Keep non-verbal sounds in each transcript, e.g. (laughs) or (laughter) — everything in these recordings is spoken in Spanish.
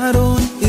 callaron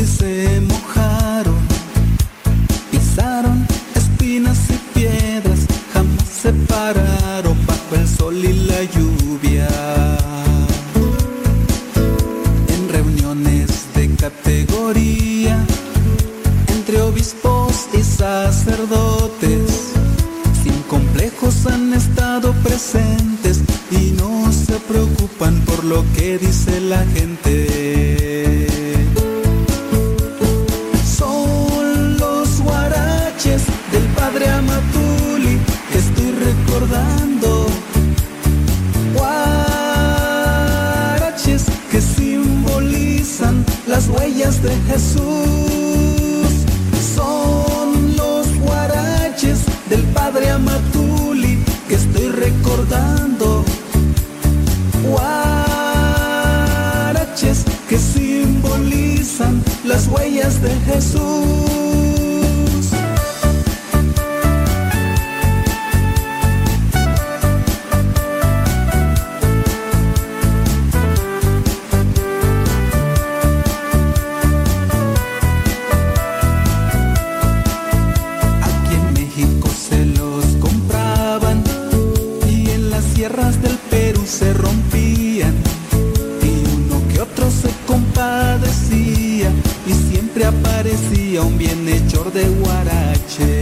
Guarache.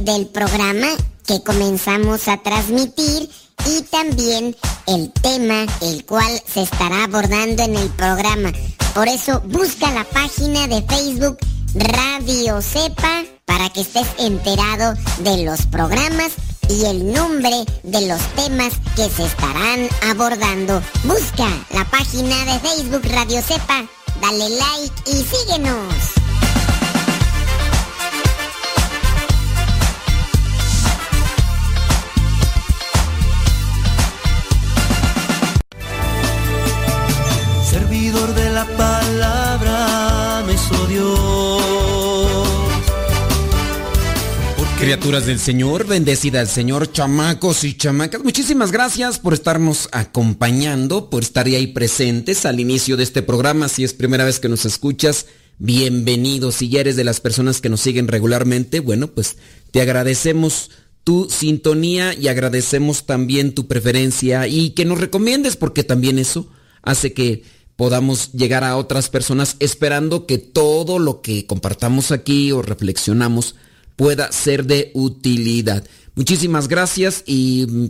Del programa que comenzamos a transmitir y también el tema el cual se estará abordando en el programa. Por eso busca la página de Facebook Radio Sepa para que estés enterado de los programas y el nombre de los temas que se estarán abordando. Busca la página de Facebook Radio Sepa, dale like y síguenos. Criaturas del Señor, bendecida el Señor, chamacos y chamacas. Muchísimas gracias por estarnos acompañando, por estar ahí presentes al inicio de este programa. Si es primera vez que nos escuchas, bienvenido. Si ya eres de las personas que nos siguen regularmente, bueno, pues te agradecemos tu sintonía y agradecemos también tu preferencia y que nos recomiendes porque también eso hace que podamos llegar a otras personas esperando que todo lo que compartamos aquí o reflexionamos pueda ser de utilidad. Muchísimas gracias y mm,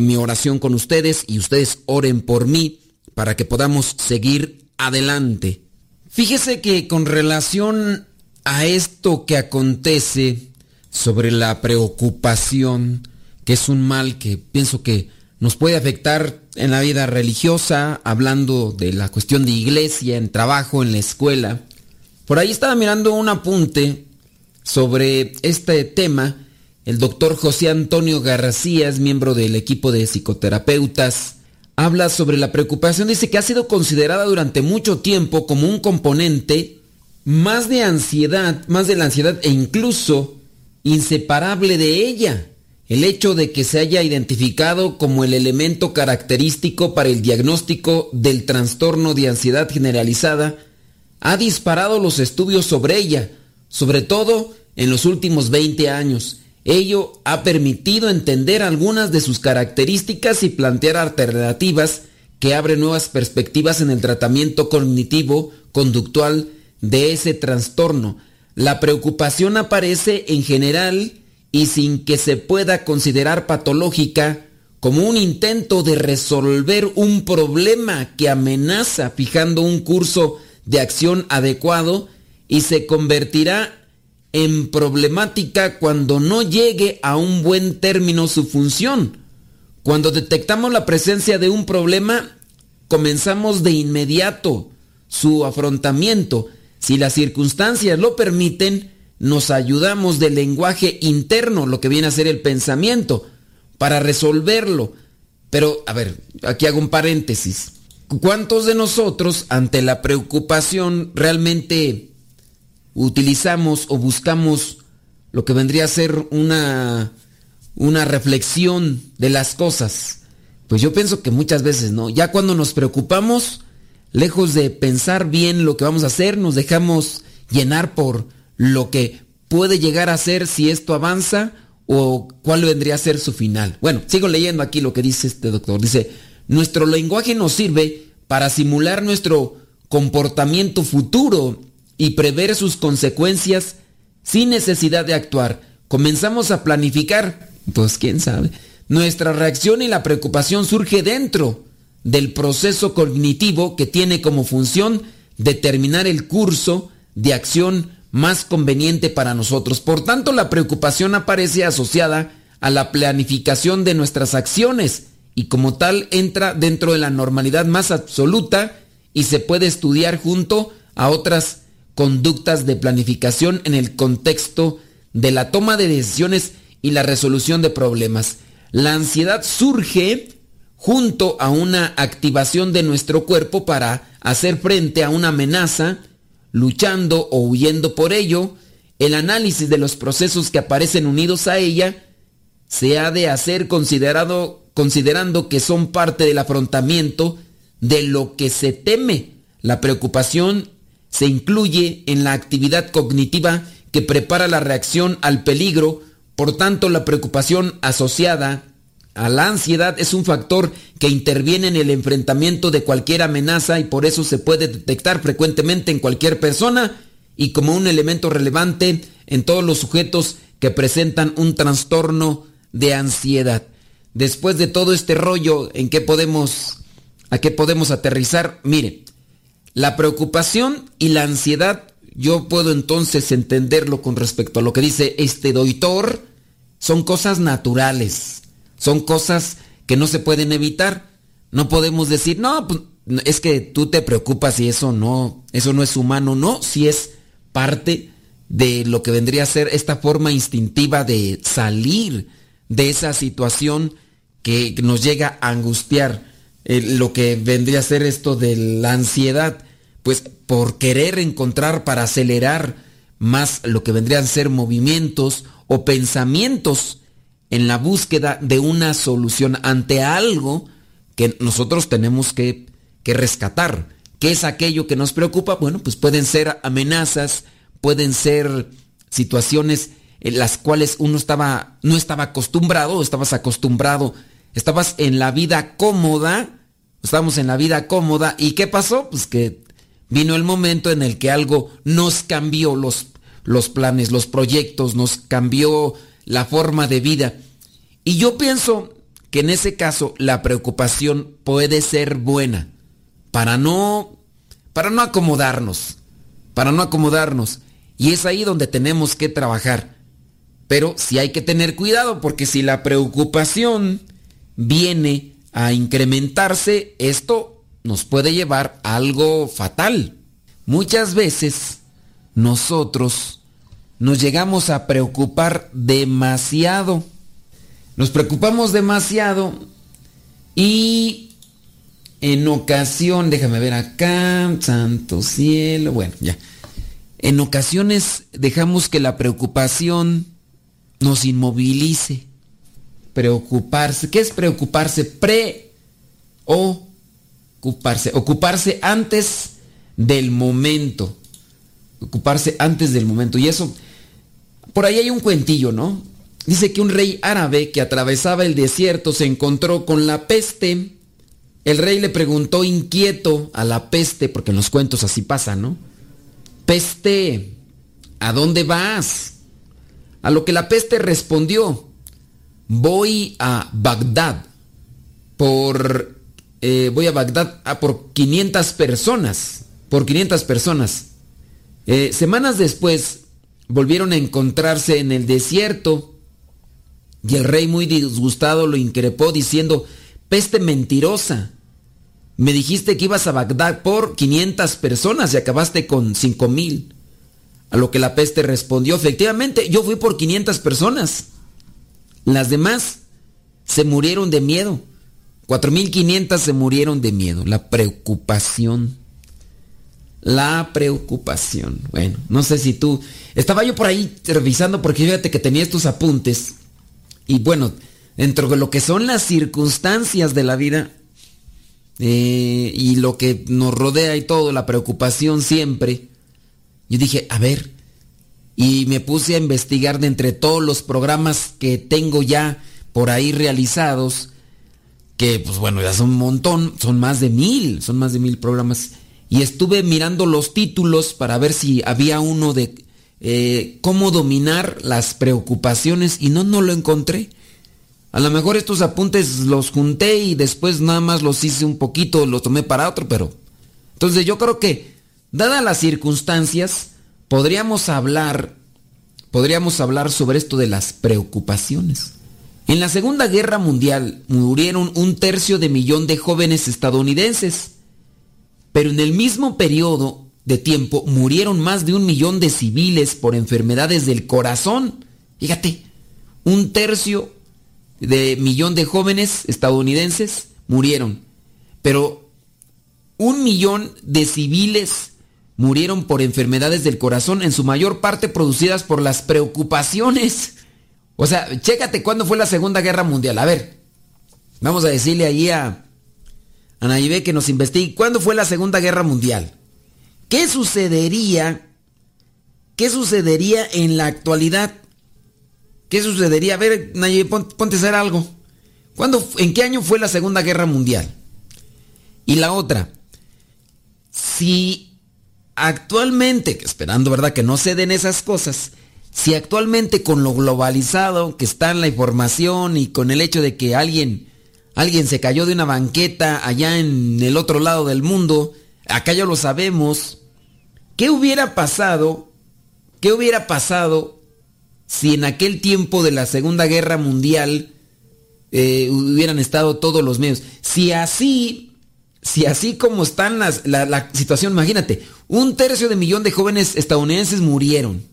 mi oración con ustedes y ustedes oren por mí para que podamos seguir adelante. Fíjese que con relación a esto que acontece sobre la preocupación, que es un mal que pienso que nos puede afectar en la vida religiosa, hablando de la cuestión de iglesia, en trabajo, en la escuela. Por ahí estaba mirando un apunte sobre este tema, el doctor José Antonio García es miembro del equipo de psicoterapeutas. Habla sobre la preocupación, dice que ha sido considerada durante mucho tiempo como un componente más de ansiedad, más de la ansiedad e incluso inseparable de ella. El hecho de que se haya identificado como el elemento característico para el diagnóstico del trastorno de ansiedad generalizada ha disparado los estudios sobre ella, sobre todo en los últimos 20 años. Ello ha permitido entender algunas de sus características y plantear alternativas que abren nuevas perspectivas en el tratamiento cognitivo conductual de ese trastorno. La preocupación aparece en general y sin que se pueda considerar patológica como un intento de resolver un problema que amenaza fijando un curso de acción adecuado y se convertirá en problemática cuando no llegue a un buen término su función. Cuando detectamos la presencia de un problema, comenzamos de inmediato su afrontamiento. Si las circunstancias lo permiten, nos ayudamos del lenguaje interno, lo que viene a ser el pensamiento, para resolverlo. Pero, a ver, aquí hago un paréntesis. ¿Cuántos de nosotros, ante la preocupación, realmente utilizamos o buscamos lo que vendría a ser una, una reflexión de las cosas? Pues yo pienso que muchas veces no. Ya cuando nos preocupamos, lejos de pensar bien lo que vamos a hacer, nos dejamos llenar por lo que puede llegar a ser si esto avanza o cuál vendría a ser su final. Bueno, sigo leyendo aquí lo que dice este doctor. Dice, nuestro lenguaje nos sirve para simular nuestro comportamiento futuro y prever sus consecuencias sin necesidad de actuar. Comenzamos a planificar, pues quién sabe. Nuestra reacción y la preocupación surge dentro del proceso cognitivo que tiene como función determinar el curso de acción más conveniente para nosotros. Por tanto, la preocupación aparece asociada a la planificación de nuestras acciones y como tal entra dentro de la normalidad más absoluta y se puede estudiar junto a otras conductas de planificación en el contexto de la toma de decisiones y la resolución de problemas. La ansiedad surge junto a una activación de nuestro cuerpo para hacer frente a una amenaza, luchando o huyendo por ello. El análisis de los procesos que aparecen unidos a ella se ha de hacer considerado, considerando que son parte del afrontamiento de lo que se teme. La preocupación se incluye en la actividad cognitiva que prepara la reacción al peligro, por tanto la preocupación asociada a la ansiedad es un factor que interviene en el enfrentamiento de cualquier amenaza y por eso se puede detectar frecuentemente en cualquier persona y como un elemento relevante en todos los sujetos que presentan un trastorno de ansiedad. Después de todo este rollo, ¿en qué podemos a qué podemos aterrizar? Mire, la preocupación y la ansiedad, yo puedo entonces entenderlo con respecto a lo que dice este doctor, son cosas naturales, son cosas que no se pueden evitar. No podemos decir, no, pues, es que tú te preocupas y eso no, eso no es humano, no, si es parte de lo que vendría a ser esta forma instintiva de salir de esa situación que nos llega a angustiar. Lo que vendría a ser esto de la ansiedad, pues por querer encontrar para acelerar más lo que vendrían a ser movimientos o pensamientos en la búsqueda de una solución ante algo que nosotros tenemos que, que rescatar. ¿Qué es aquello que nos preocupa? Bueno, pues pueden ser amenazas, pueden ser situaciones en las cuales uno estaba, no estaba acostumbrado, estabas acostumbrado, estabas en la vida cómoda, estábamos en la vida cómoda, ¿y qué pasó? Pues que vino el momento en el que algo nos cambió los, los planes, los proyectos, nos cambió la forma de vida. Y yo pienso que en ese caso la preocupación puede ser buena para no para no acomodarnos, para no acomodarnos. Y es ahí donde tenemos que trabajar. Pero sí hay que tener cuidado porque si la preocupación viene a incrementarse, esto nos puede llevar a algo fatal. Muchas veces nosotros nos llegamos a preocupar demasiado. Nos preocupamos demasiado y en ocasión, déjame ver acá, santo cielo, bueno, ya. En ocasiones dejamos que la preocupación nos inmovilice. Preocuparse. ¿Qué es preocuparse? Pre ocuparse. Ocuparse antes del momento. Ocuparse antes del momento. Y eso, por ahí hay un cuentillo, ¿no? Dice que un rey árabe que atravesaba el desierto se encontró con la peste. El rey le preguntó inquieto a la peste, porque en los cuentos así pasa, ¿no? Peste, ¿a dónde vas? A lo que la peste respondió, voy a Bagdad por... Eh, voy a Bagdad a por 500 personas, por 500 personas. Eh, semanas después volvieron a encontrarse en el desierto y el rey muy disgustado lo increpó diciendo, peste mentirosa, me dijiste que ibas a Bagdad por 500 personas y acabaste con 5 mil. A lo que la peste respondió, efectivamente, yo fui por 500 personas. Las demás se murieron de miedo. 4.500 se murieron de miedo. La preocupación. La preocupación. Bueno, no sé si tú... Estaba yo por ahí revisando porque fíjate que tenía estos apuntes y bueno, dentro de lo que son las circunstancias de la vida eh, y lo que nos rodea y todo, la preocupación siempre, yo dije, a ver, y me puse a investigar de entre todos los programas que tengo ya por ahí realizados, que pues bueno, ya son un montón, son más de mil, son más de mil programas. Y estuve mirando los títulos para ver si había uno de eh, cómo dominar las preocupaciones y no, no lo encontré. A lo mejor estos apuntes los junté y después nada más los hice un poquito, los tomé para otro, pero... Entonces yo creo que, dadas las circunstancias, podríamos hablar, podríamos hablar sobre esto de las preocupaciones. En la Segunda Guerra Mundial murieron un tercio de millón de jóvenes estadounidenses, pero en el mismo periodo de tiempo murieron más de un millón de civiles por enfermedades del corazón. Fíjate, un tercio de millón de jóvenes estadounidenses murieron, pero un millón de civiles murieron por enfermedades del corazón, en su mayor parte producidas por las preocupaciones. O sea, chécate cuándo fue la Segunda Guerra Mundial. A ver, vamos a decirle ahí a, a que nos investigue cuándo fue la Segunda Guerra Mundial. ¿Qué sucedería? ¿Qué sucedería en la actualidad? ¿Qué sucedería? A ver, Nayib, ponte a hacer algo. ¿Cuándo, ¿En qué año fue la Segunda Guerra Mundial? Y la otra, si actualmente, esperando verdad que no se den esas cosas, si actualmente con lo globalizado que está en la información y con el hecho de que alguien, alguien se cayó de una banqueta allá en el otro lado del mundo, acá ya lo sabemos, ¿qué hubiera pasado? ¿Qué hubiera pasado si en aquel tiempo de la Segunda Guerra Mundial eh, hubieran estado todos los medios? Si así, si así como están las, la, la situación, imagínate, un tercio de millón de jóvenes estadounidenses murieron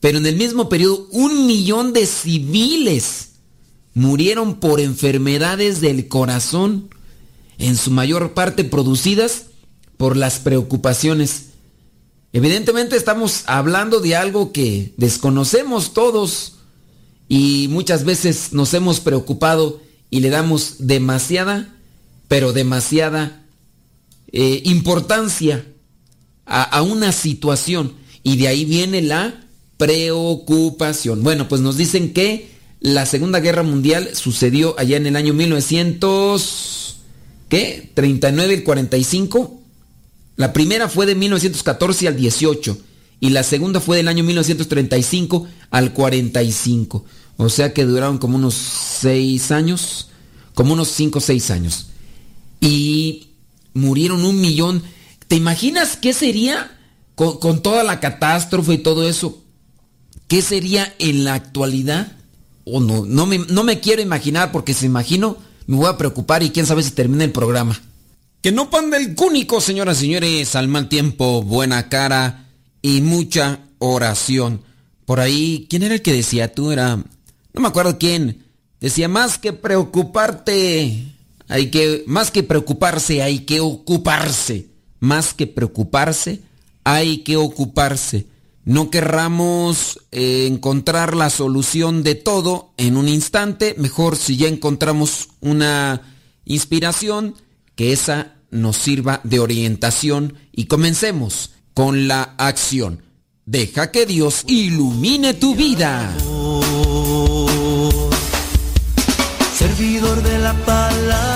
pero en el mismo periodo, un millón de civiles murieron por enfermedades del corazón, en su mayor parte producidas por las preocupaciones. Evidentemente estamos hablando de algo que desconocemos todos y muchas veces nos hemos preocupado y le damos demasiada, pero demasiada eh, importancia a, a una situación. Y de ahí viene la preocupación. Bueno, pues nos dicen que la Segunda Guerra Mundial sucedió allá en el año 1900, ¿qué? 39 y 45. La primera fue de 1914 al 18 y la segunda fue del año 1935 al 45. O sea que duraron como unos 6 años, como unos 5 o 6 años. Y murieron un millón. ¿Te imaginas qué sería con, con toda la catástrofe y todo eso? ¿Qué sería en la actualidad? O no, no me, no me quiero imaginar porque si imagino me voy a preocupar y quién sabe si termina el programa. Que no panda el cúnico, señoras y señores, al mal tiempo, buena cara y mucha oración. Por ahí, ¿quién era el que decía? Tú era, no me acuerdo quién. Decía, más que preocuparte, hay que, más que preocuparse, hay que ocuparse. Más que preocuparse, hay que ocuparse. No querramos eh, encontrar la solución de todo en un instante, mejor si ya encontramos una inspiración, que esa nos sirva de orientación y comencemos con la acción. Deja que Dios ilumine tu vida. Servidor de la palabra,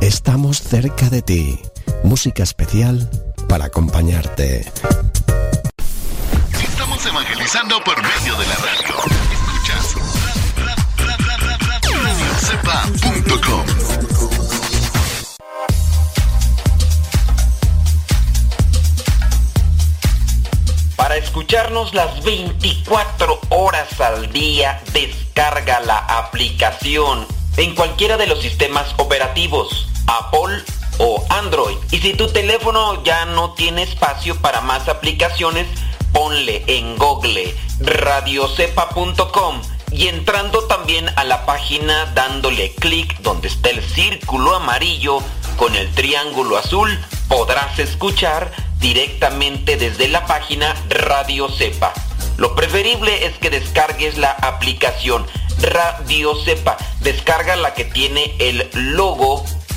Estamos cerca de ti. Música especial para acompañarte. Estamos evangelizando por medio de la radio. Escuchas radiocepa.com. Para escucharnos las 24 horas al día, descarga la aplicación en cualquiera de los sistemas operativos Apple o Android. Y si tu teléfono ya no tiene espacio para más aplicaciones, ponle en Google radiocepa.com y entrando también a la página dándole clic donde está el círculo amarillo con el triángulo azul, podrás escuchar directamente desde la página Radio Cepa. Lo preferible es que descargues la aplicación Radio Cepa. Descarga la que tiene el logo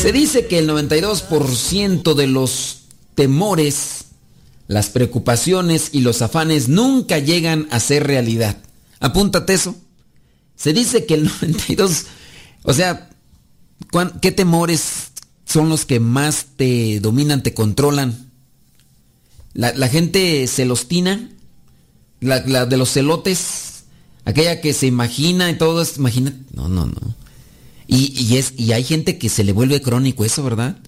Se dice que el 92% de los temores, las preocupaciones y los afanes nunca llegan a ser realidad. Apúntate eso. Se dice que el (laughs) 92, o sea, ¿Qué temores son los que más te dominan, te controlan? La, gente celostina, la, la, de los celotes, aquella que se imagina y todo es, imagina, no, no, no. Y, es, y hay gente que se le vuelve crónico eso, ¿verdad?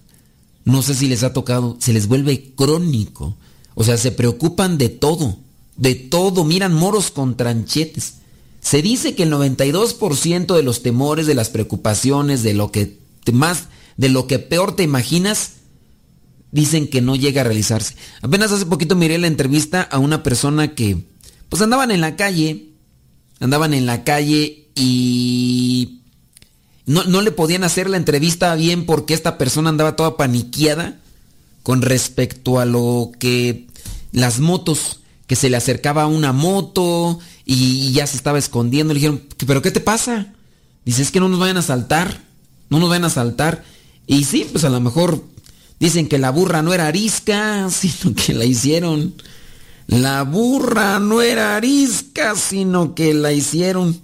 No sé si les ha tocado, se les vuelve crónico. O sea, se preocupan de todo, de todo, miran moros con tranchetes. Se dice que el 92% de los temores, de las preocupaciones, de lo que más, de lo que peor te imaginas, dicen que no llega a realizarse. Apenas hace poquito miré la entrevista a una persona que, pues andaban en la calle, andaban en la calle y no, no le podían hacer la entrevista bien porque esta persona andaba toda paniqueada con respecto a lo que las motos, que se le acercaba una moto y, ya se estaba escondiendo. Le dijeron, ¿pero qué te pasa? Dice, es que no nos vayan a saltar, no nos vayan a saltar. Y sí, pues a lo mejor dicen que la burra no era arisca, (laughs) sino que la hicieron. La burra no era arisca, sino que la hicieron.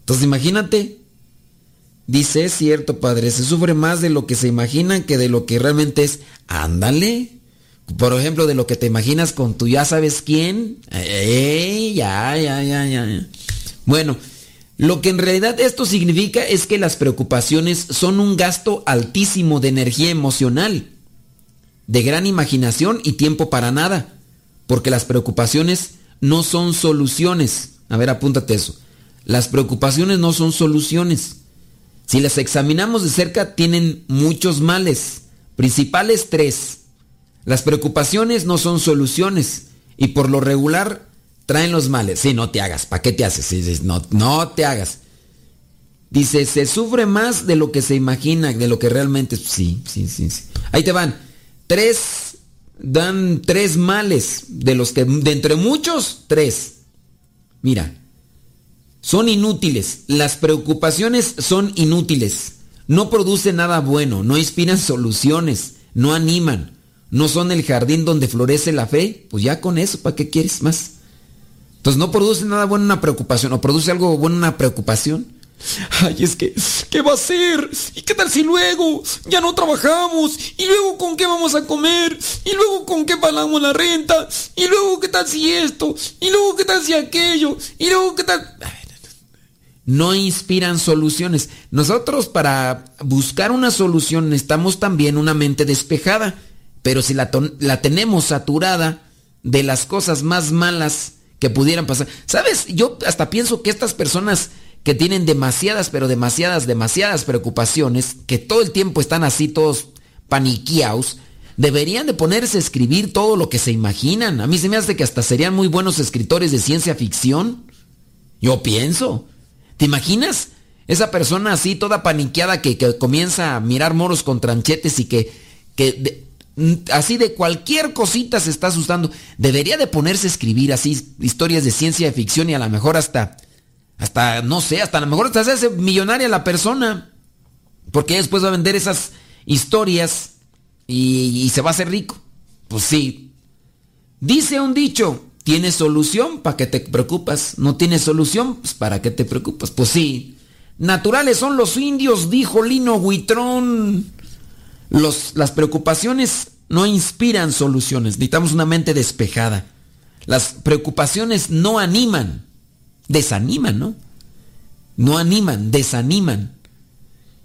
Entonces imagínate, dice, es cierto, padre, se sufre más de lo que se imagina que de lo que realmente es. Ándale. Por ejemplo, de lo que te imaginas con tu ya sabes quién. Eh, ya, ya, ya. Bueno, lo que en realidad esto significa es que las preocupaciones son un gasto altísimo de energía emocional, de gran imaginación y tiempo para nada, porque las preocupaciones no son soluciones. A ver, apúntate eso. Las preocupaciones no son soluciones. Si las examinamos de cerca, tienen muchos males, principales tres. Las preocupaciones no son soluciones y por lo regular traen los males. Sí, no te hagas. ¿Para qué te haces? no, no te hagas. Dice, se sufre más de lo que se imagina, de lo que realmente... Sí, sí, sí, sí. Ahí te van. Tres, dan tres males, de los que, de entre muchos, tres. Mira, son inútiles. Las preocupaciones son inútiles. No producen nada bueno, no inspiran soluciones, no animan no son el jardín donde florece la fe, pues ya con eso, ¿para qué quieres más? Entonces no produce nada bueno una preocupación, o produce algo bueno una preocupación. Ay, es que, ¿qué va a ser? ¿Y qué tal si luego ya no trabajamos? ¿Y luego con qué vamos a comer? ¿Y luego con qué pagamos la renta? ¿Y luego qué tal si esto? ¿Y luego qué tal si aquello? ¿Y luego qué tal? No inspiran soluciones. Nosotros para buscar una solución necesitamos también una mente despejada. Pero si la, tenemos saturada de las cosas más malas que pudieran pasar. ¿Sabes? Yo hasta pienso que estas personas que tienen demasiadas, pero demasiadas, demasiadas preocupaciones, que todo el tiempo están así todos paniqueados, deberían de ponerse a escribir todo lo que se imaginan. A mí se me hace que hasta serían muy buenos escritores de ciencia ficción. Yo pienso. ¿Te imaginas? Esa persona así toda paniqueada que, comienza a mirar moros con tranchetes y que, que así de cualquier cosita se está asustando. Debería de ponerse a escribir así historias de ciencia ficción y a lo mejor hasta, hasta, no sé, hasta a lo mejor hasta se hace millonaria la persona. Porque después va a vender esas historias y, se va a hacer rico. Pues sí. Dice un dicho, ¿tienes solución? ¿Para qué te preocupas? ¿No tienes solución? Pues ¿para qué te preocupas? Pues sí. Naturales son los indios, dijo Lino Huitrón las preocupaciones no inspiran soluciones, necesitamos una mente despejada. Las preocupaciones no animan, desaniman, ¿no? No animan, desaniman.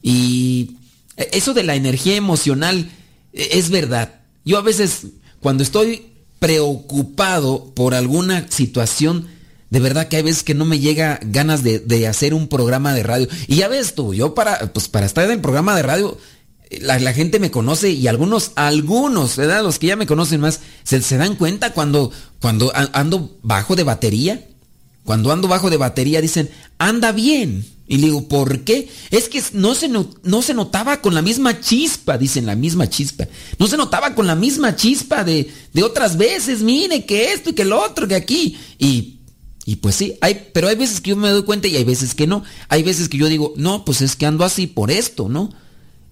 Y eso de la energía emocional e, es verdad. Yo a veces, cuando estoy preocupado por alguna situación, de verdad que hay veces que no me llega ganas de, de, hacer un programa de radio. Y ya ves tú, yo para, pues para estar en el programa de radio la, gente me conoce y algunos, algunos, ¿verdad? Los que ya me conocen más, se, dan cuenta cuando, cuando ando bajo de batería. Cuando ando bajo de batería dicen, anda bien. Y le digo, ¿por qué? Es que no se, no se notaba con la misma chispa, dicen la misma chispa. No se notaba con la misma chispa de, de otras veces, mire, que esto y que lo otro, que aquí. Y, y pues sí, hay, pero hay veces que yo me doy cuenta y hay veces que no. Hay veces que yo digo, no, pues es que ando así por esto, ¿no?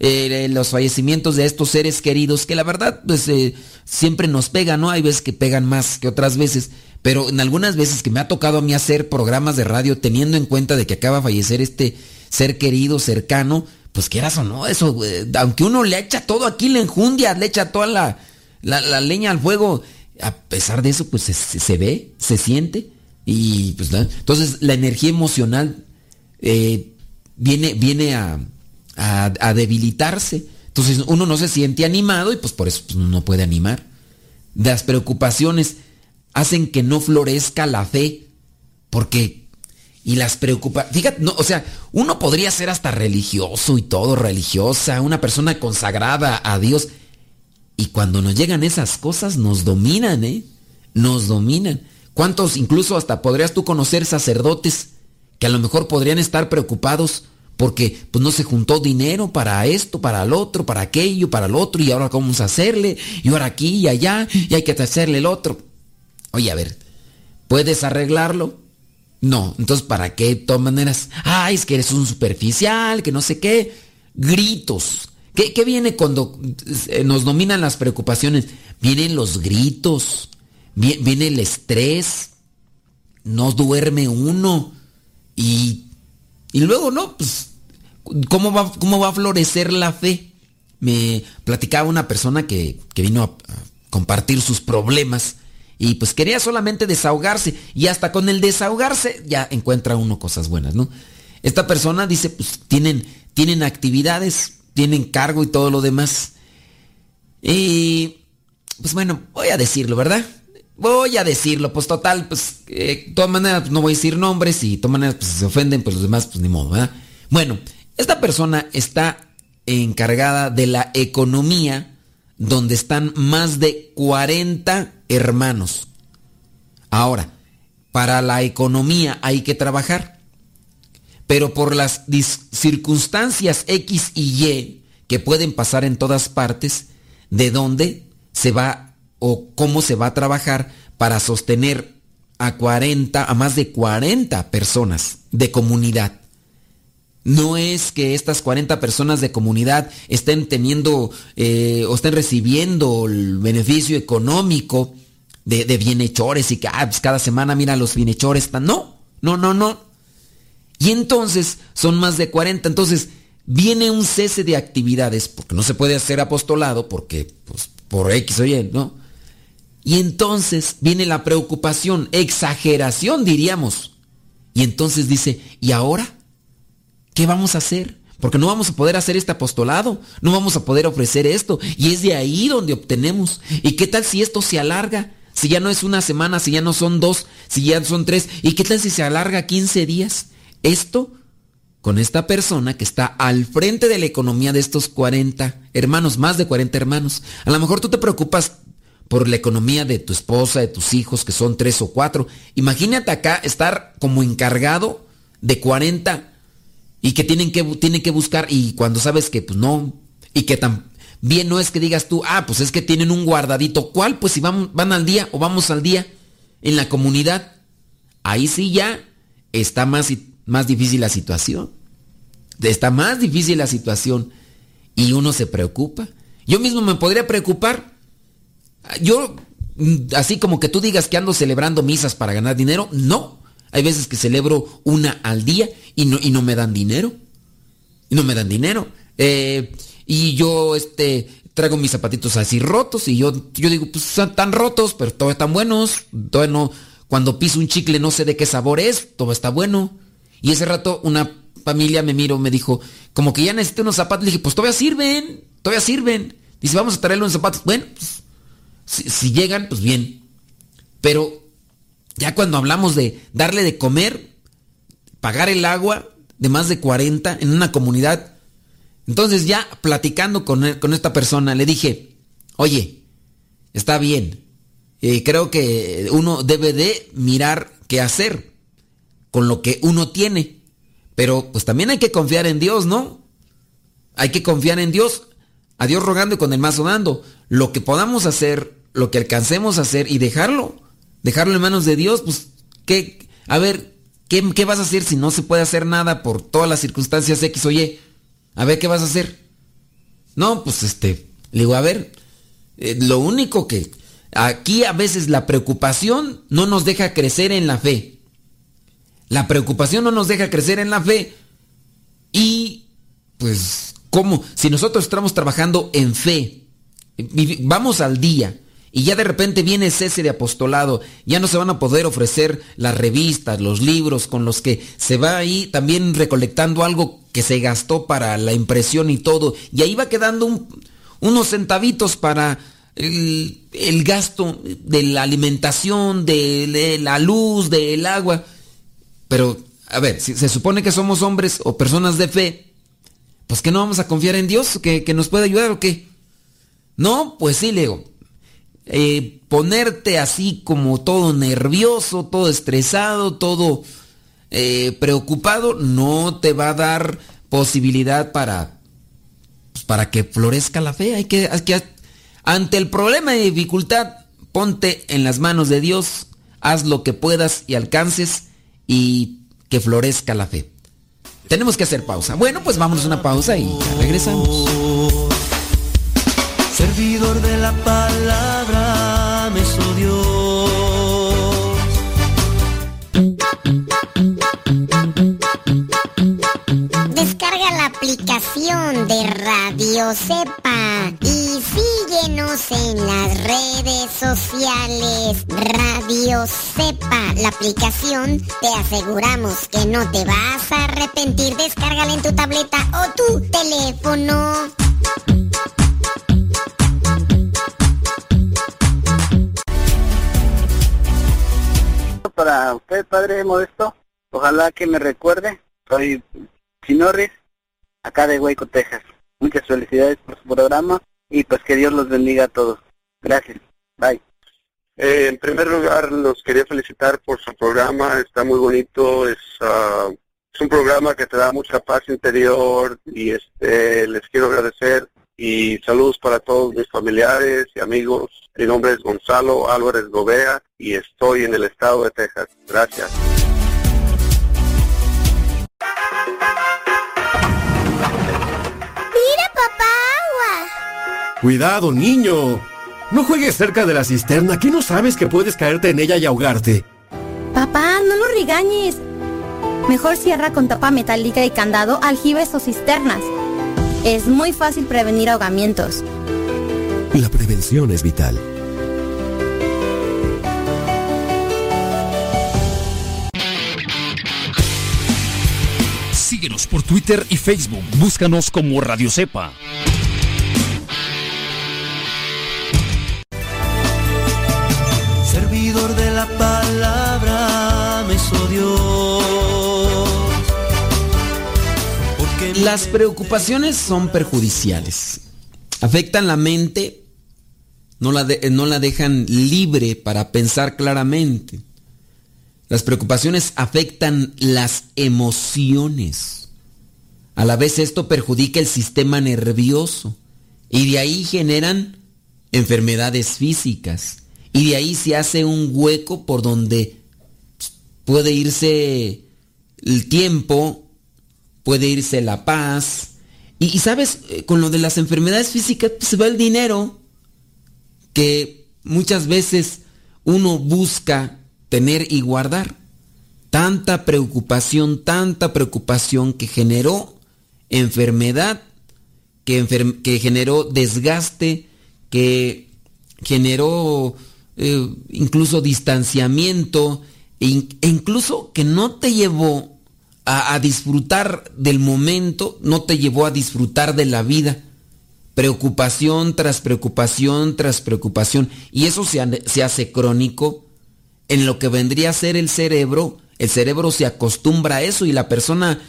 Eh, los fallecimientos de estos seres queridos, que la verdad pues eh, siempre nos pegan, ¿no? Hay veces que pegan más que otras veces, pero en algunas veces que me ha tocado a mí hacer programas de radio teniendo en cuenta de que acaba de fallecer este ser querido, cercano, pues quieras o no, eso, aunque uno le echa todo aquí, le enjundia, le echa toda la, la, leña al fuego, a pesar de eso, pues se, ve, se siente. Y pues entonces la energía emocional eh, viene, viene a, a, debilitarse. Entonces uno no se siente animado y pues por eso pues, no puede animar. Las preocupaciones hacen que no florezca la fe. Porque, y las preocupa, fíjate, no, o sea, uno podría ser hasta religioso y todo, religiosa, una persona consagrada a Dios. Y cuando nos llegan esas cosas, nos dominan, ¿eh? Nos dominan. ¿Cuántos, incluso hasta podrías tú conocer sacerdotes que a lo mejor podrían estar preocupados porque pues no se juntó dinero para esto, para el otro, para aquello, para el otro, y ahora cómo vamos a hacerle, y ahora aquí y allá, y hay que hacerle el otro. Oye, a ver, ¿puedes arreglarlo? No, entonces ¿para qué? Todas maneras, ay, es que eres un superficial, que no sé qué. Gritos. ¿Qué, qué viene cuando eh, nos dominan las preocupaciones? Vienen los gritos, viene el estrés, no duerme uno y, y luego no, pues ¿Cómo va, ¿Cómo va a florecer la fe? Me platicaba una persona que, vino a, compartir sus problemas y pues quería solamente desahogarse y hasta con el desahogarse ya encuentra uno cosas buenas, ¿no? Esta persona dice, pues tienen, tienen actividades, tienen cargo y todo lo demás. Y pues bueno, voy a decirlo, ¿verdad? Voy a decirlo, pues total, pues eh, de todas maneras pues, no voy a decir nombres y de todas maneras pues si se ofenden, pues los demás pues ni modo, ¿verdad? Bueno, esta persona está encargada de la economía donde están más de 40 hermanos. Ahora, para la economía hay que trabajar, pero por las circunstancias X y Y que pueden pasar en todas partes, de dónde se va o cómo se va a trabajar para sostener a 40, a más de 40 personas de comunidad. No es que estas 40 personas de comunidad estén teniendo eh, o estén recibiendo el beneficio económico de, bienhechores y que ah, pues cada semana mira los bienhechores. No, no, no, no. Y entonces son más de 40. Entonces viene un cese de actividades porque no se puede hacer apostolado porque pues, por X o Y, ¿no? Y entonces viene la preocupación, exageración diríamos. Y entonces dice, ¿y ahora? ¿Qué vamos a hacer? Porque no vamos a poder hacer este apostolado, no vamos a poder ofrecer esto. Y es de ahí donde obtenemos. ¿Y qué tal si esto se alarga? Si ya no es una semana, si ya no son dos, si ya son tres. ¿Y qué tal si se alarga 15 días? Esto con esta persona que está al frente de la economía de estos 40 hermanos, más de 40 hermanos. A lo mejor tú te preocupas por la economía de tu esposa, de tus hijos, que son tres o cuatro. Imagínate acá estar como encargado de 40 y que tienen que, tienen que buscar y cuando sabes que pues no, y que también no es que digas tú, ah, pues es que tienen un guardadito, ¿cuál? Pues si van, van al día o vamos al día en la comunidad, ahí sí ya está más, más difícil la situación. Está más difícil la situación y uno se preocupa. Yo mismo me podría preocupar. Yo, así como que tú digas que ando celebrando misas para ganar dinero, no. Hay veces que celebro una al día y no, y no me dan dinero. No me dan dinero. Eh, y yo este, traigo mis zapatitos así rotos y yo, yo digo, pues están tan rotos, pero todos están buenos. Todo cuando piso un chicle no sé de qué sabor es, todo está bueno. Y ese rato una familia me miró, me dijo, como que ya necesito unos zapatos. Le dije, pues todavía sirven, todavía sirven. Dice, vamos a traerle unos zapatos. Bueno, pues, si, si llegan, pues bien. Pero ya cuando hablamos de darle de comer, pagar el agua de más de 40 en una comunidad, entonces ya platicando con, con esta persona, le dije, oye, está bien, eh, creo que uno debe de mirar qué hacer con lo que uno tiene, pero pues también hay que confiar en Dios, ¿no? Hay que confiar en Dios, a Dios rogando y con el mazo dando. Lo que podamos hacer, lo que alcancemos a hacer y dejarlo dejarlo en manos de Dios, pues, ¿qué? A ver, ¿qué, ¿qué, vas a hacer si no se puede hacer nada por todas las circunstancias X o Y? A ver, ¿qué vas a hacer? No, pues este, le digo, a ver, eh, lo único que aquí a veces la preocupación no nos deja crecer en la fe. La preocupación no nos deja crecer en la fe y pues, ¿cómo? Si nosotros estamos trabajando en fe, vamos al día, y ya de repente viene cese de apostolado, ya no se van a poder ofrecer las revistas, los libros con los que se va ahí también recolectando algo que se gastó para la impresión y todo, y ahí va quedando unos centavitos para el, gasto de la alimentación, de, la luz, del agua. Pero, a ver, si se supone que somos hombres o personas de fe, pues que no vamos a confiar en Dios, que, nos puede ayudar o qué. No, pues sí, Leo. Eh, ponerte así como todo nervioso, todo estresado, todo eh, preocupado, no te va a dar posibilidad para, pues, para que florezca la fe. Hay que, ante el problema de dificultad, ponte en las manos de Dios, haz lo que puedas y alcances y que florezca la fe. Tenemos que hacer pausa. Bueno, pues vámonos a una pausa y regresamos. Servidor de la palabra, aplicación de Radio Cepa y síguenos en las redes sociales. Radio Cepa, la aplicación, te aseguramos que no te vas a arrepentir. Descárgala en tu tableta o tu teléfono. Para usted, Padre Modesto, ojalá que me recuerde. Soy Chinorris, acá de Hueco, Texas. Muchas felicidades por su programa y pues que Dios los bendiga a todos. Gracias. Bye. Eh, en primer lugar, los quería felicitar por su programa. Está muy bonito. Es, ah, es un programa que te da mucha paz interior y este les quiero agradecer y saludos para todos mis familiares y amigos. Mi nombre es Gonzalo Álvarez Gobea y estoy en el estado de Texas. Gracias. Cuidado, niño. No juegues cerca de la cisterna, que no sabes que puedes caerte en ella y ahogarte. Papá, no lo regañes. Mejor cierra con tapa metálica y candado aljibes o cisternas. Es muy fácil prevenir ahogamientos. La prevención es vital. Síguenos por Twitter y Facebook. Búscanos como Radio Cepa. Las preocupaciones son perjudiciales. Afectan la mente, no la, dejan libre para pensar claramente. Las preocupaciones afectan las emociones. A la vez esto perjudica el sistema nervioso y de ahí generan enfermedades físicas y de ahí se hace un hueco por donde puede irse el tiempo, puede irse la paz. Y, sabes, eh, con lo de las enfermedades físicas pues, se va el dinero que muchas veces uno busca tener y guardar. Tanta preocupación, tanta preocupación que generó enfermedad, que, que generó desgaste, que generó eh, incluso distanciamiento, e, e, incluso que no te llevó a, disfrutar del momento, no te llevó a disfrutar de la vida. Preocupación tras preocupación tras preocupación. Y eso se, se hace crónico en lo que vendría a ser el cerebro. El cerebro se acostumbra a eso y la persona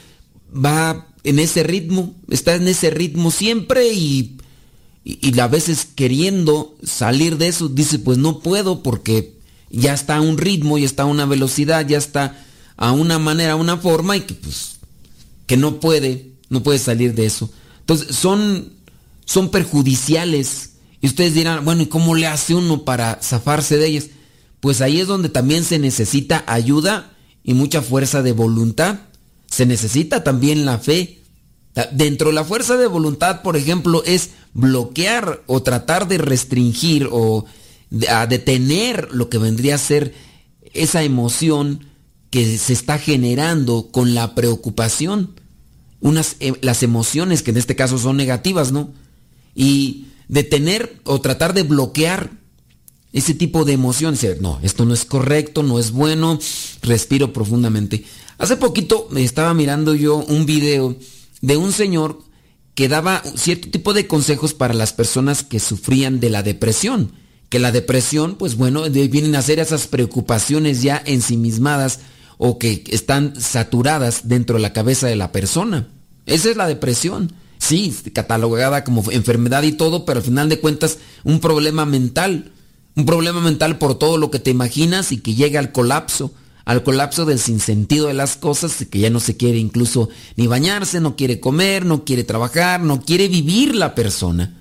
va en ese ritmo, está en ese ritmo siempre y y, a veces queriendo salir de eso, dice, pues no puedo porque ya está a un ritmo, ya está a una velocidad, ya está a una manera, a una forma y que pues que no puede, no puede salir de eso. Entonces son, son perjudiciales. Y ustedes dirán, bueno, ¿y cómo le hace uno para zafarse de ellas? Pues ahí es donde también se necesita ayuda y mucha fuerza de voluntad. Se necesita también la fe. Dentro de la fuerza de voluntad, por ejemplo, es bloquear o tratar de restringir o a detener lo que vendría a ser esa emoción que se está generando con la preocupación. unas, eh, las emociones que en este caso son negativas, ¿no? Y detener o tratar de bloquear ese tipo de emociones. No, esto no es correcto, no es bueno, respiro profundamente. Hace poquito estaba mirando yo un video de un señor que daba cierto tipo de consejos para las personas que sufrían de la depresión. Que la depresión, pues bueno, vienen a ser esas preocupaciones ya ensimismadas o que están saturadas dentro de la cabeza de la persona. Esa es la depresión. Sí, catalogada como enfermedad y todo, pero al final de cuentas un problema mental. Un problema mental por todo lo que te imaginas y que llega al colapso al colapso del sinsentido de las cosas, que ya no se quiere incluso ni bañarse, no quiere comer, no quiere trabajar, no quiere vivir la persona.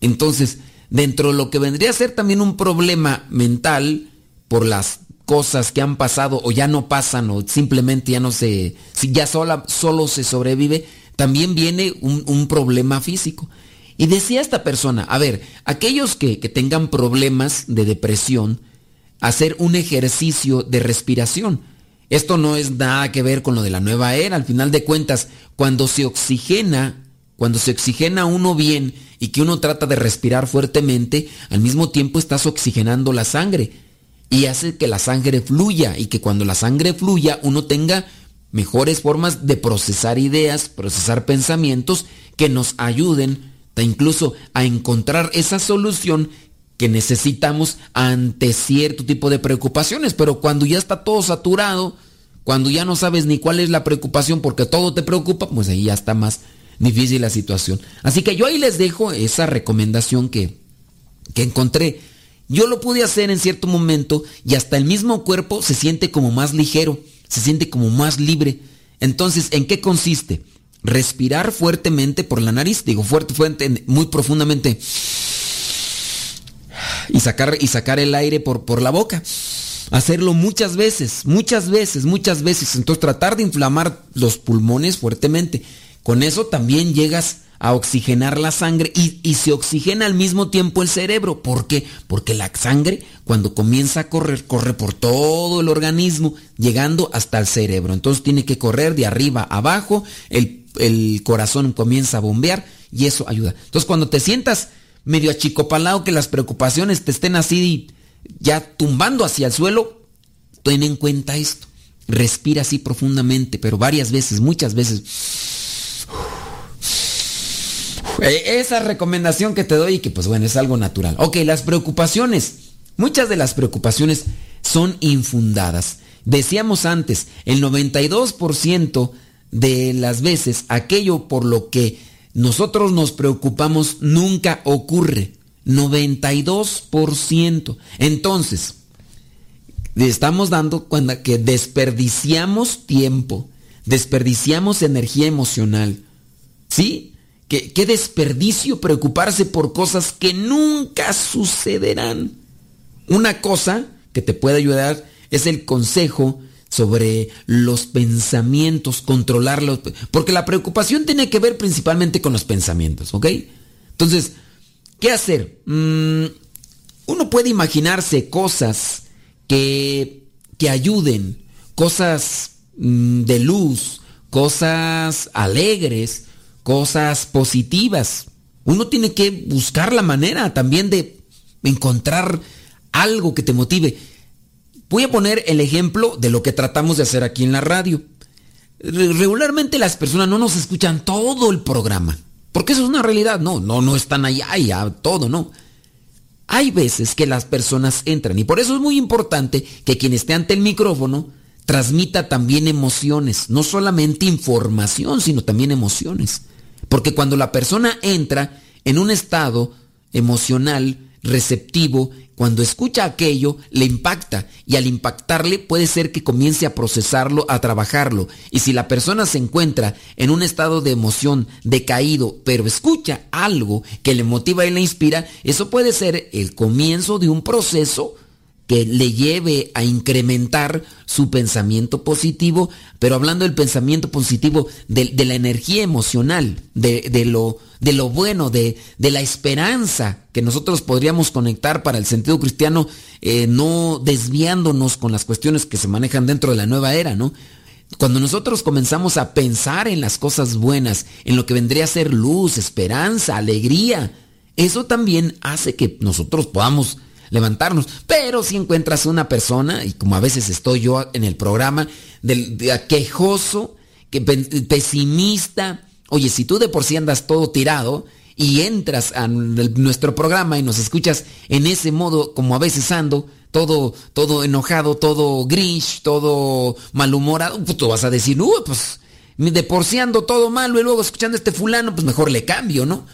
Entonces, dentro de lo que vendría a ser también un problema mental por las cosas que han pasado o ya no pasan o simplemente ya no se, si ya sola, solo se sobrevive, también viene un, problema físico. Y decía esta persona, a ver, aquellos que, que tengan problemas de depresión, hacer un ejercicio de respiración. Esto no es nada que ver con lo de la nueva era. Al final de cuentas, cuando se oxigena, cuando se oxigena uno bien y que uno trata de respirar fuertemente, al mismo tiempo estás oxigenando la sangre y hace que la sangre fluya y que cuando la sangre fluya uno tenga mejores formas de procesar ideas, procesar pensamientos que nos ayuden incluso a encontrar esa solución que necesitamos ante cierto tipo de preocupaciones, pero cuando ya está todo saturado, cuando ya no sabes ni cuál es la preocupación porque todo te preocupa, pues ahí ya está más difícil la situación. Así que yo ahí les dejo esa recomendación que, que encontré. Yo lo pude hacer en cierto momento y hasta el mismo cuerpo se siente como más ligero, se siente como más libre. Entonces, ¿en qué consiste? Respirar fuertemente por la nariz, digo fuerte, fuerte, muy profundamente y sacar, y sacar el aire por, por la boca. Hacerlo muchas veces, muchas veces, muchas veces. Entonces tratar de inflamar los pulmones fuertemente. Con eso también llegas a oxigenar la sangre y, y, se oxigena al mismo tiempo el cerebro. ¿Por qué? Porque la sangre cuando comienza a correr, corre por todo el organismo, llegando hasta el cerebro. Entonces tiene que correr de arriba a abajo, el, el corazón comienza a bombear y eso ayuda. Entonces cuando te sientas medio achicopalado que las preocupaciones te estén así ya tumbando hacia el suelo, ten en cuenta esto. Respira así profundamente, pero varias veces, muchas veces. E, esa recomendación que te doy, que pues bueno, es algo natural. Ok, las preocupaciones. Muchas de las preocupaciones son infundadas. Decíamos antes, el 92% de las veces aquello por lo que nosotros nos preocupamos nunca ocurre. 92%. Entonces, estamos dando cuenta que desperdiciamos tiempo, desperdiciamos energía emocional. ¿Sí? ¿Qué, qué desperdicio preocuparse por cosas que nunca sucederán. Una cosa que te puede ayudar es el consejo sobre los pensamientos, controlarlos, porque la preocupación tiene que ver principalmente con los pensamientos, ¿ok? Entonces, ¿qué hacer? Mm, uno puede imaginarse cosas que, que ayuden, cosas mm, de luz, cosas alegres, cosas positivas. Uno tiene que buscar la manera también de encontrar algo que te motive. Voy a poner el ejemplo de lo que tratamos de hacer aquí en la radio. Regularmente las personas no nos escuchan todo el programa, porque eso es una realidad. No, no, no están allá y a todo, no. Hay veces que las personas entran y por eso es muy importante que quien esté ante el micrófono transmita también emociones, no solamente información, sino también emociones. Porque cuando la persona entra en un estado emocional receptivo cuando escucha aquello, le impacta y al impactarle puede ser que comience a procesarlo, a trabajarlo. Y si la persona se encuentra en un estado de emoción decaído, pero escucha algo que le motiva y le inspira, eso puede ser el comienzo de un proceso que le lleve a incrementar su pensamiento positivo, pero hablando del pensamiento positivo, de, la energía emocional, de, lo, bueno, de, la esperanza que nosotros podríamos conectar para el sentido cristiano, eh, no desviándonos con las cuestiones que se manejan dentro de la nueva era, ¿no? Cuando nosotros comenzamos a pensar en las cosas buenas, en lo que vendría a ser luz, esperanza, alegría, eso también hace que nosotros podamos levantarnos. Pero si encuentras una persona, y como a veces estoy yo en el programa, del quejoso, que, pesimista, oye, si tú de por sí andas todo tirado y entras a nuestro programa y nos escuchas en ese modo como a veces ando, todo, todo enojado, todo gris, todo malhumorado, pues tú vas a decir, uy, pues de por sí ando todo malo y luego escuchando a este fulano, pues mejor le cambio, ¿no?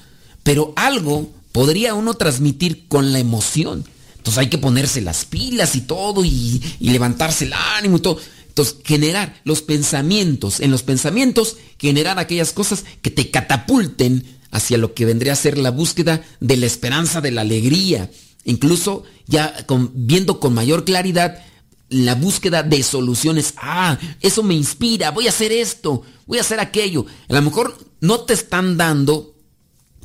Pero algo podría uno transmitir con la emoción. Entonces hay que ponerse las pilas y todo y, levantarse el ánimo y todo. Entonces generar los pensamientos, en los pensamientos generar aquellas cosas que te catapulten hacia lo que vendría a ser la búsqueda de la esperanza, de la alegría. Incluso ya viendo con mayor claridad la búsqueda de soluciones. Ah, eso me inspira, voy a hacer esto, voy a hacer aquello. A lo mejor no te están dando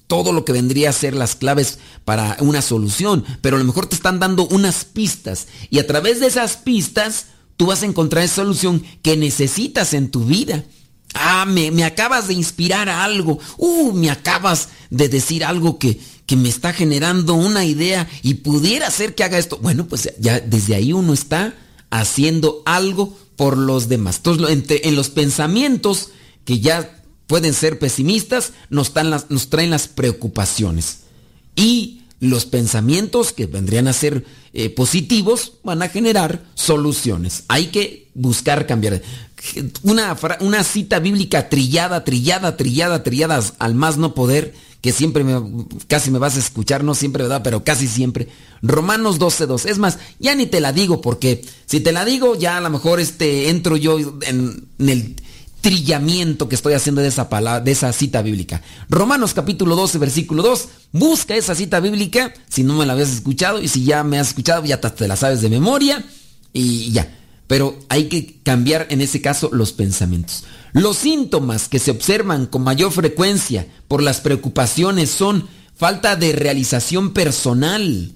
todo lo que vendría a ser las claves para una solución, pero a lo mejor te están dando unas pistas y a través de esas pistas tú vas a encontrar esa solución que necesitas en tu vida. Ah, me, me acabas de inspirar a algo. Uh, me acabas de decir algo que, que me está generando una idea y pudiera ser que haga esto. Bueno, pues ya desde ahí uno está haciendo algo por los demás. Entonces, en los pensamientos que ya pueden ser pesimistas, nos, traen las preocupaciones. Y los pensamientos que vendrían a ser eh, positivos van a generar soluciones. Hay que buscar cambiar. Una, una cita bíblica trillada, trillada, trillada, trillada al más no poder, que siempre me, casi me vas a escuchar, no siempre, ¿verdad? Pero casi siempre. Romanos 12.2. Es más, ya ni te la digo porque si te la digo, ya a lo mejor este, entro yo en el trillamiento que estoy haciendo de esa palabra, de esa cita bíblica. Romanos capítulo 12, versículo 2. Busca esa cita bíblica si no me la habías escuchado y si ya me has escuchado ya te la sabes de memoria y ya. Pero hay que cambiar en ese caso los pensamientos. Los síntomas que se observan con mayor frecuencia por las preocupaciones son falta de realización personal.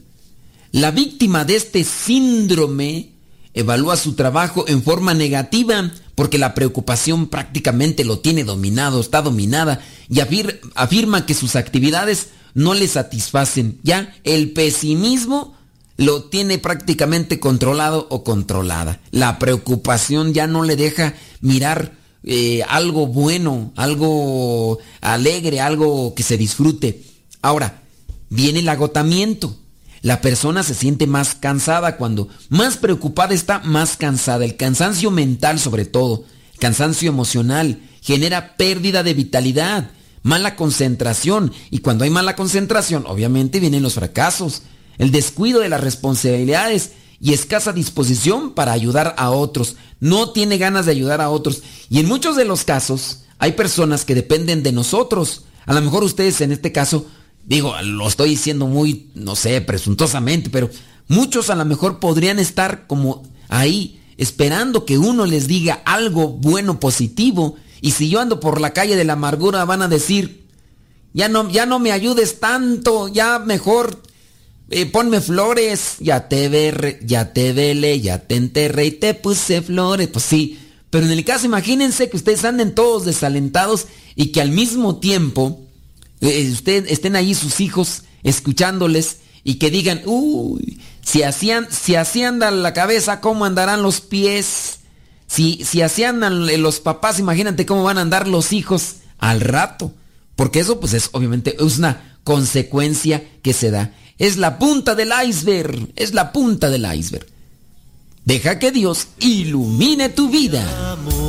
La víctima de este síndrome evalúa su trabajo en forma negativa porque la preocupación prácticamente lo tiene dominado, está dominada y afirma que sus actividades no le satisfacen. Ya el pesimismo lo tiene prácticamente controlado o controlada. La preocupación ya no le deja mirar eh, algo bueno, algo alegre, algo que se disfrute. Ahora, viene el agotamiento. La persona se siente más cansada cuando más preocupada está, más cansada. El cansancio mental sobre todo, cansancio emocional, genera pérdida de vitalidad, mala concentración. Y cuando hay mala concentración, obviamente vienen los fracasos, el descuido de las responsabilidades y escasa disposición para ayudar a otros. No tiene ganas de ayudar a otros. Y en muchos de los casos hay personas que dependen de nosotros. A lo mejor ustedes en este caso Digo, lo estoy diciendo muy, no sé, presuntuosamente, pero muchos a lo mejor podrían estar como ahí esperando que uno les diga algo bueno, positivo. Y si yo ando por la calle de la amargura van a decir, ya no, ya no me ayudes tanto, ya mejor eh, ponme flores, ya te ve, ya te vele, ya te enterré y te puse flores. Pues sí, pero en el caso imagínense que ustedes anden todos desalentados y que al mismo tiempo usted, estén ahí sus hijos escuchándoles y que digan, uy, si si así andan la cabeza, ¿cómo andarán los pies? Si, si así andan los papás, imagínate cómo van a andar los hijos al rato. Porque eso, pues es obviamente, una consecuencia que se da. Es la punta del iceberg, es la punta del iceberg. Deja que Dios ilumine tu vida. servidor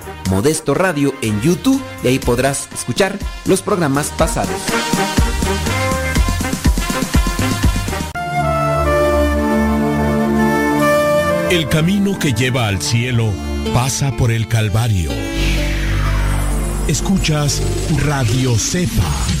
Modesto Radio en YouTube y ahí podrás escuchar los programas pasados. El camino que lleva al cielo pasa por el Calvario. Escuchas Radio Cepa.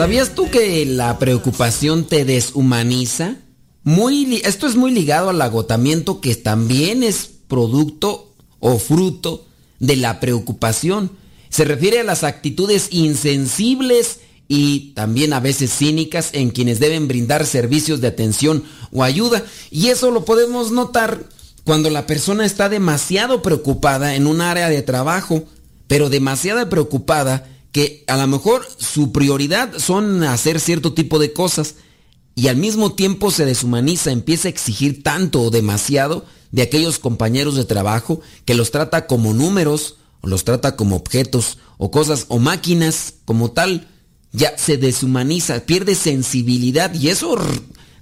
¿Sabías tú que la preocupación te deshumaniza? Muy, esto es muy ligado al agotamiento que también es producto o fruto de la preocupación. Se refiere a las actitudes insensibles y también a veces cínicas en quienes deben brindar servicios de atención o ayuda. Y eso lo podemos notar cuando la persona está demasiado preocupada en un área de trabajo, pero demasiado preocupada que a lo mejor su prioridad son hacer cierto tipo de cosas y al mismo tiempo se deshumaniza, empieza a exigir tanto o demasiado de aquellos compañeros de trabajo que los trata como números, o los trata como objetos, o cosas, o máquinas como tal, ya se deshumaniza, pierde sensibilidad y eso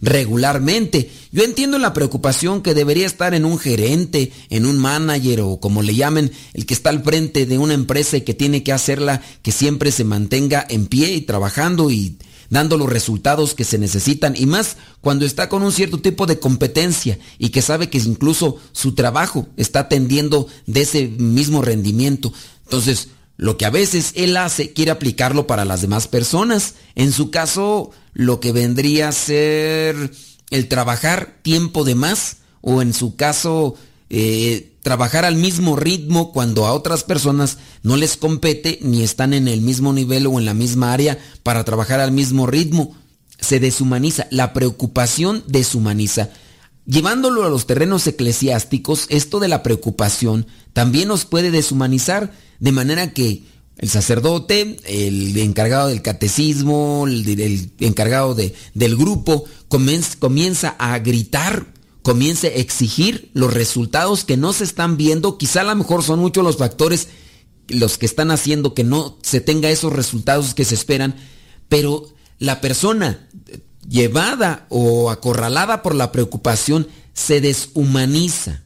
regularmente. Yo entiendo la preocupación que debería estar en un gerente, en un manager o como le llamen, el que está al frente de una empresa y que tiene que hacerla que siempre se mantenga en pie y trabajando y dando los resultados que se necesitan y más cuando está con un cierto tipo de competencia y que sabe que incluso su trabajo está tendiendo de ese mismo rendimiento. Entonces, lo que a veces él hace quiere aplicarlo para las demás personas. En su caso, lo que vendría a ser el trabajar tiempo de más o en su caso eh, trabajar al mismo ritmo cuando a otras personas no les compete ni están en el mismo nivel o en la misma área para trabajar al mismo ritmo. Se deshumaniza, la preocupación deshumaniza. Llevándolo a los terrenos eclesiásticos, esto de la preocupación también nos puede deshumanizar de manera que el sacerdote, el encargado del catecismo, el, encargado de, del grupo, comienza, comienza a gritar, comienza a exigir los resultados que no se están viendo. Quizá a lo mejor son muchos los factores los que están haciendo que no se tenga esos resultados que se esperan, pero la persona llevada o acorralada por la preocupación se deshumaniza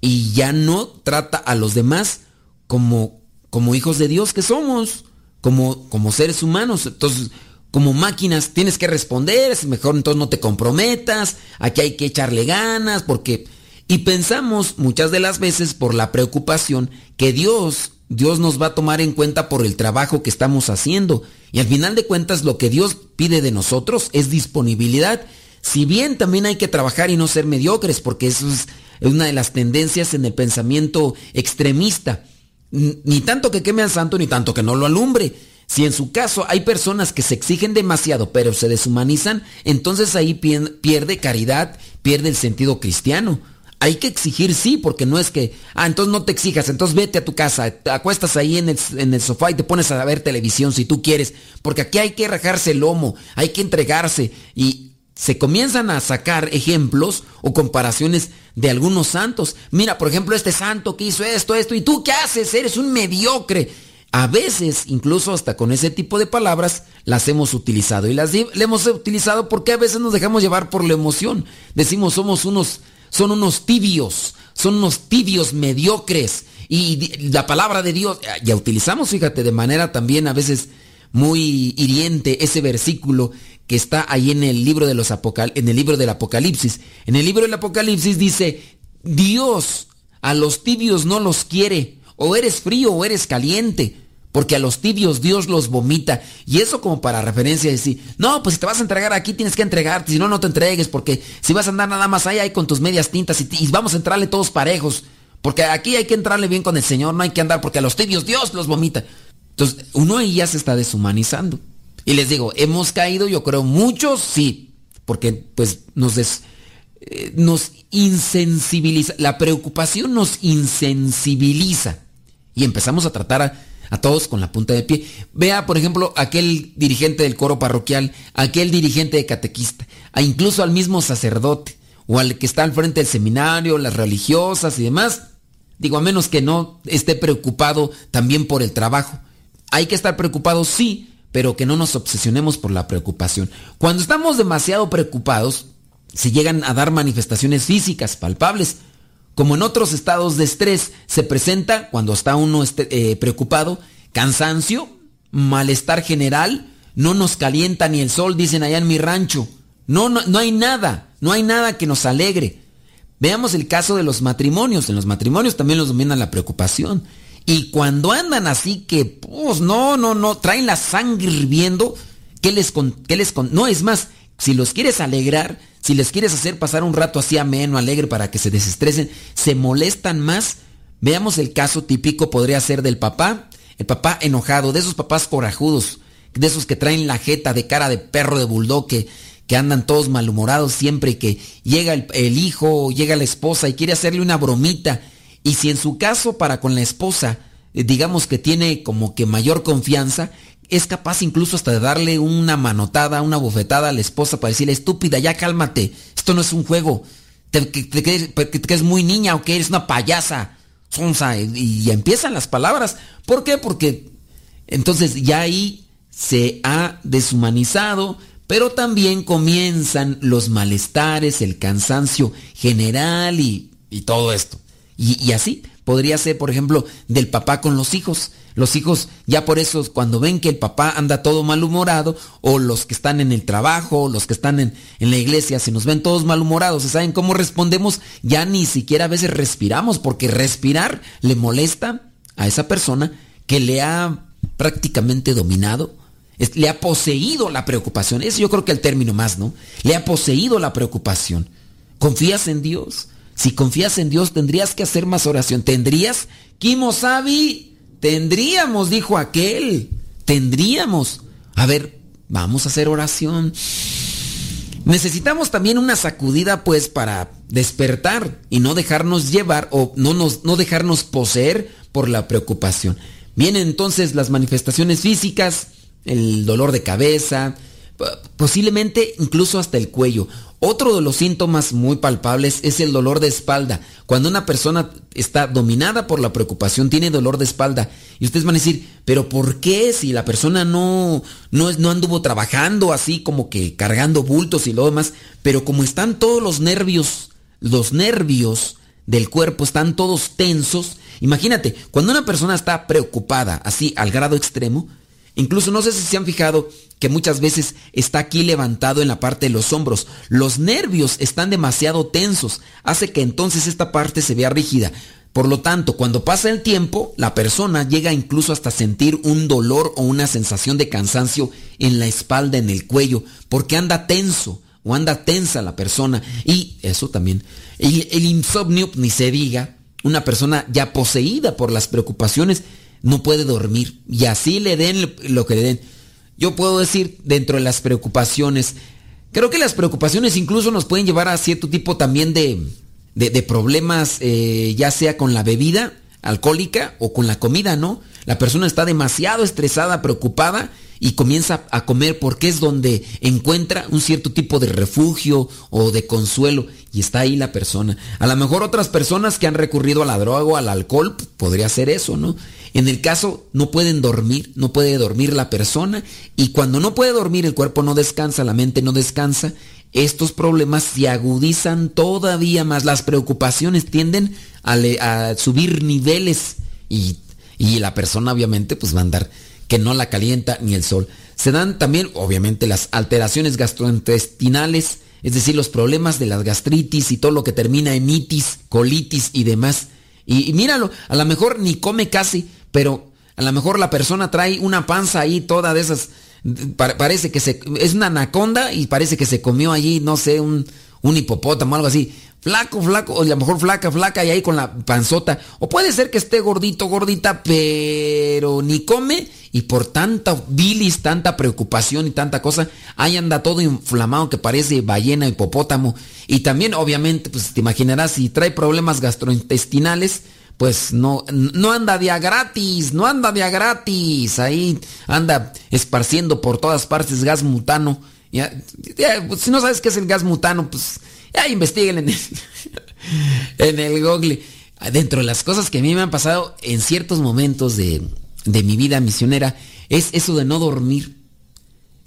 y ya no trata a los demás como como hijos de Dios que somos, como, como seres humanos. Entonces, como máquinas tienes que responder, es mejor entonces no te comprometas, aquí hay que echarle ganas, porque... Y pensamos muchas de las veces por la preocupación que Dios, Dios nos va a tomar en cuenta por el trabajo que estamos haciendo. Y al final de cuentas lo que Dios pide de nosotros es disponibilidad. Si bien también hay que trabajar y no ser mediocres, porque eso es una de las tendencias en el pensamiento extremista ni tanto que queme al santo, ni tanto que no lo alumbre. Si en su caso hay personas que se exigen demasiado pero se deshumanizan, entonces ahí pierde caridad, pierde el sentido cristiano. Hay que exigir sí, porque no es que, ah, entonces no te exijas, entonces vete a tu casa, te acuestas ahí en el, en el sofá y te pones a ver televisión si tú quieres, porque aquí hay que rajarse el lomo, hay que entregarse y se comienzan a sacar ejemplos o comparaciones de algunos santos. Mira, por ejemplo, este santo que hizo esto, esto, y tú qué haces, eres un mediocre. A veces, incluso hasta con ese tipo de palabras, las hemos utilizado. Y las le hemos utilizado porque a veces nos dejamos llevar por la emoción. Decimos, somos unos, son unos tibios, son unos tibios mediocres. Y la palabra de Dios, ya utilizamos, fíjate, de manera también a veces muy hiriente ese versículo que está ahí en el libro de los Apocal en el libro del Apocalipsis. En el libro del Apocalipsis dice, Dios a los tibios no los quiere. O eres frío o eres caliente. Porque a los tibios Dios los vomita. Y eso como para referencia de decir, no, pues si te vas a entregar aquí tienes que entregarte, si no, no te entregues, porque si vas a andar nada más ahí, ahí con tus medias tintas y, y vamos a entrarle todos parejos. Porque aquí hay que entrarle bien con el Señor, no hay que andar porque a los tibios Dios los vomita. Entonces, uno ahí ya se está deshumanizando. Y les digo, hemos caído, yo creo, muchos sí, porque pues nos, eh, nos insensibiliza, la preocupación nos insensibiliza y empezamos a tratar a, todos con la punta de pie. Vea, por ejemplo, aquel dirigente del coro parroquial, aquel dirigente de catequista, incluso al mismo sacerdote o al que está al frente del seminario, las religiosas y demás. Digo, a menos que no esté preocupado también por el trabajo. Hay que estar preocupados, sí, pero que no nos obsesionemos por la preocupación. Cuando estamos demasiado preocupados, se llegan a dar manifestaciones físicas palpables, como en otros estados de estrés se presenta cuando está uno este, eh, preocupado, cansancio, malestar general, no nos calienta ni el sol, dicen allá en mi rancho. No, no, no hay nada, no hay nada que nos alegre. Veamos el caso de los matrimonios. En los matrimonios también los domina la preocupación. Y cuando andan así que, pues no, no, no, traen la sangre hirviendo, ¿qué les con, qué les? No, es más, si los quieres alegrar, si les quieres hacer pasar un rato así ameno, alegre para que se desestresen, se molestan más. Veamos el caso típico, podría ser del papá, el papá enojado, de esos papás corajudos, de esos que traen la jeta de cara de perro de bulldog, que, que andan todos malhumorados siempre que llega el, el hijo, llega la esposa y quiere hacerle una bromita y si en su caso para con la esposa, eh, digamos que tiene como que mayor confianza, es capaz incluso hasta de darle una manotada, una bofetada a la esposa para decirle, estúpida, ya cálmate, esto no es un juego, te, te, crees muy niña o que eres una payasa, sonsa, y, y empiezan las palabras. ¿Por qué? Porque entonces ya ahí se ha deshumanizado, pero también comienzan los malestares, el cansancio general y, y todo esto. Y, así podría ser, por ejemplo, del papá con los hijos. Los hijos ya por eso cuando ven que el papá anda todo malhumorado, o los que están en el trabajo, los que están en, la iglesia, se nos ven todos malhumorados, ¿saben cómo respondemos? Ya ni siquiera a veces respiramos, porque respirar le molesta a esa persona que le ha prácticamente dominado, le ha poseído la preocupación. Ese yo creo que el término más, ¿no? Le ha poseído la preocupación. ¿Confías en Dios? Si confías en Dios, tendrías que hacer más oración. ¿Tendrías? Kimosabi, tendríamos, dijo aquel. Tendríamos. A ver, vamos a hacer oración. Necesitamos también una sacudida, pues, para despertar y no dejarnos llevar o no, nos, no dejarnos poseer por la preocupación. Vienen entonces las manifestaciones físicas, el dolor de cabeza, posiblemente incluso hasta el cuello. Otro de los síntomas muy palpables es el dolor de espalda. Cuando una persona está dominada por la preocupación, tiene dolor de espalda. Y ustedes van a decir, pero ¿por qué si la persona no, no, no anduvo trabajando así como que cargando bultos y lo demás? Pero como están todos los nervios, los nervios del cuerpo están todos tensos. Imagínate, cuando una persona está preocupada así al grado extremo, incluso no sé si se han fijado que muchas veces está aquí levantado en la parte de los hombros. Los nervios están demasiado tensos, hace que entonces esta parte se vea rígida. Por lo tanto, cuando pasa el tiempo, la persona llega incluso hasta sentir un dolor o una sensación de cansancio en la espalda, en el cuello, porque anda tenso o anda tensa la persona. Y eso también. El, insomnio, ni se diga, una persona ya poseída por las preocupaciones, no puede dormir. Y así le den lo que le den yo puedo decir dentro de las preocupaciones, creo que las preocupaciones incluso nos pueden llevar a cierto tipo también de, de, problemas, eh, ya sea con la bebida alcohólica o con la comida, ¿no? La persona está demasiado estresada, preocupada y comienza a comer porque es donde encuentra un cierto tipo de refugio o de consuelo y está ahí la persona. A lo mejor otras personas que han recurrido a la droga o al alcohol podría ser eso, ¿no? En el caso no pueden dormir, no puede dormir la persona y cuando no puede dormir el cuerpo no descansa, la mente no descansa, estos problemas se agudizan todavía más, las preocupaciones tienden a, subir niveles y, y, la persona obviamente pues va a andar que no la calienta ni el sol. Se dan también obviamente las alteraciones gastrointestinales, es decir, los problemas de las gastritis y todo lo que termina en itis, colitis y demás. Y, míralo, a lo mejor ni come casi, pero a lo mejor la persona trae una panza ahí toda de esas, parece que se, es una anaconda y parece que se comió allí, no sé, un, un hipopótamo, algo así. Flaco, flaco, o a lo mejor flaca, flaca y ahí con la panzota. O puede ser que esté gordito, gordita, pero ni come y por tanta bilis, tanta preocupación y tanta cosa, ahí anda todo inflamado que parece ballena, hipopótamo. Y también, obviamente, pues te imaginarás, si trae problemas gastrointestinales, pues no, no anda de a gratis, no anda de a gratis. Ahí anda esparciendo por todas partes gas mutano. Ya, pues, si no sabes qué es el gas mutano, pues ya investiguen en el, (laughs) en el Google. Dentro de las cosas que a mí me han pasado en ciertos momentos de, de mi vida misionera es eso de no dormir.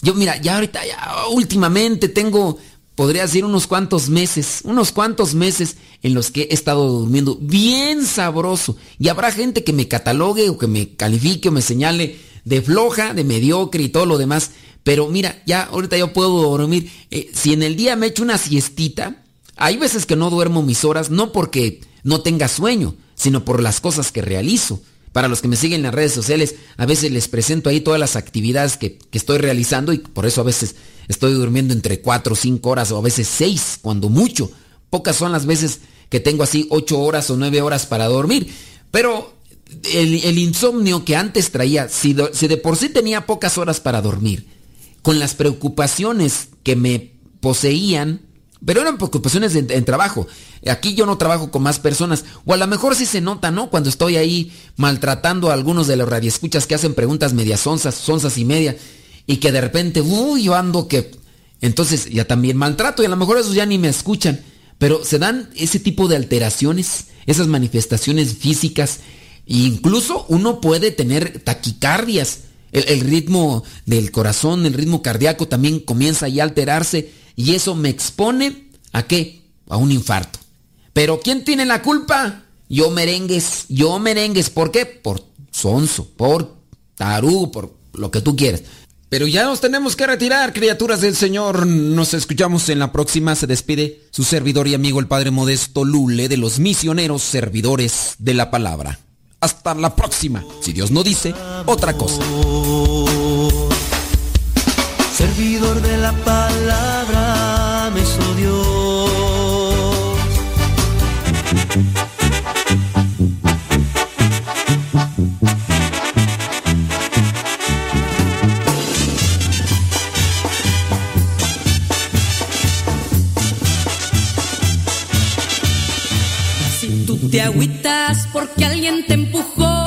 Yo, mira, ya ahorita, ya últimamente tengo, podría decir, unos cuantos meses, unos cuantos meses en los que he estado durmiendo bien sabroso. Y habrá gente que me catalogue o que me califique o me señale de floja, de mediocre y todo lo demás. Pero mira, ya ahorita yo puedo dormir. Eh, si en el día me echo una siestita, hay veces que no duermo mis horas, no porque no tenga sueño, sino por las cosas que realizo. Para los que me siguen en las redes sociales, a veces les presento ahí todas las actividades que, estoy realizando y por eso a veces estoy durmiendo entre 4 o 5 horas o a veces 6, cuando mucho. Pocas son las veces que tengo así 8 horas o 9 horas para dormir. Pero el, insomnio que antes traía, si de por sí tenía pocas horas para dormir, con las preocupaciones que me poseían, pero eran preocupaciones en, trabajo. Aquí yo no trabajo con más personas. O a lo mejor sí se nota, ¿no? Cuando estoy ahí maltratando a algunos de los radioescuchas que hacen preguntas medias onzas, onzas y media. Y que de repente, uy, yo ando que... Entonces ya también maltrato y a lo mejor esos ya ni me escuchan. Pero se dan ese tipo de alteraciones, esas manifestaciones físicas. E incluso uno puede tener taquicardias el, ritmo del corazón, el ritmo cardíaco también comienza ya a alterarse y eso me expone a qué? A un infarto. Pero ¿quién tiene la culpa? Yo merengues, yo merengues. ¿Por qué? Por sonso, por tarú, por lo que tú quieras. Pero ya nos tenemos que retirar, criaturas del Señor. Nos escuchamos en la próxima. Se despide su servidor y amigo el Padre Modesto Lule de los misioneros servidores de la palabra. Hasta la próxima, si Dios no dice otra cosa. Servidor de la palabra me Si tú te agüitas porque alguien te empujó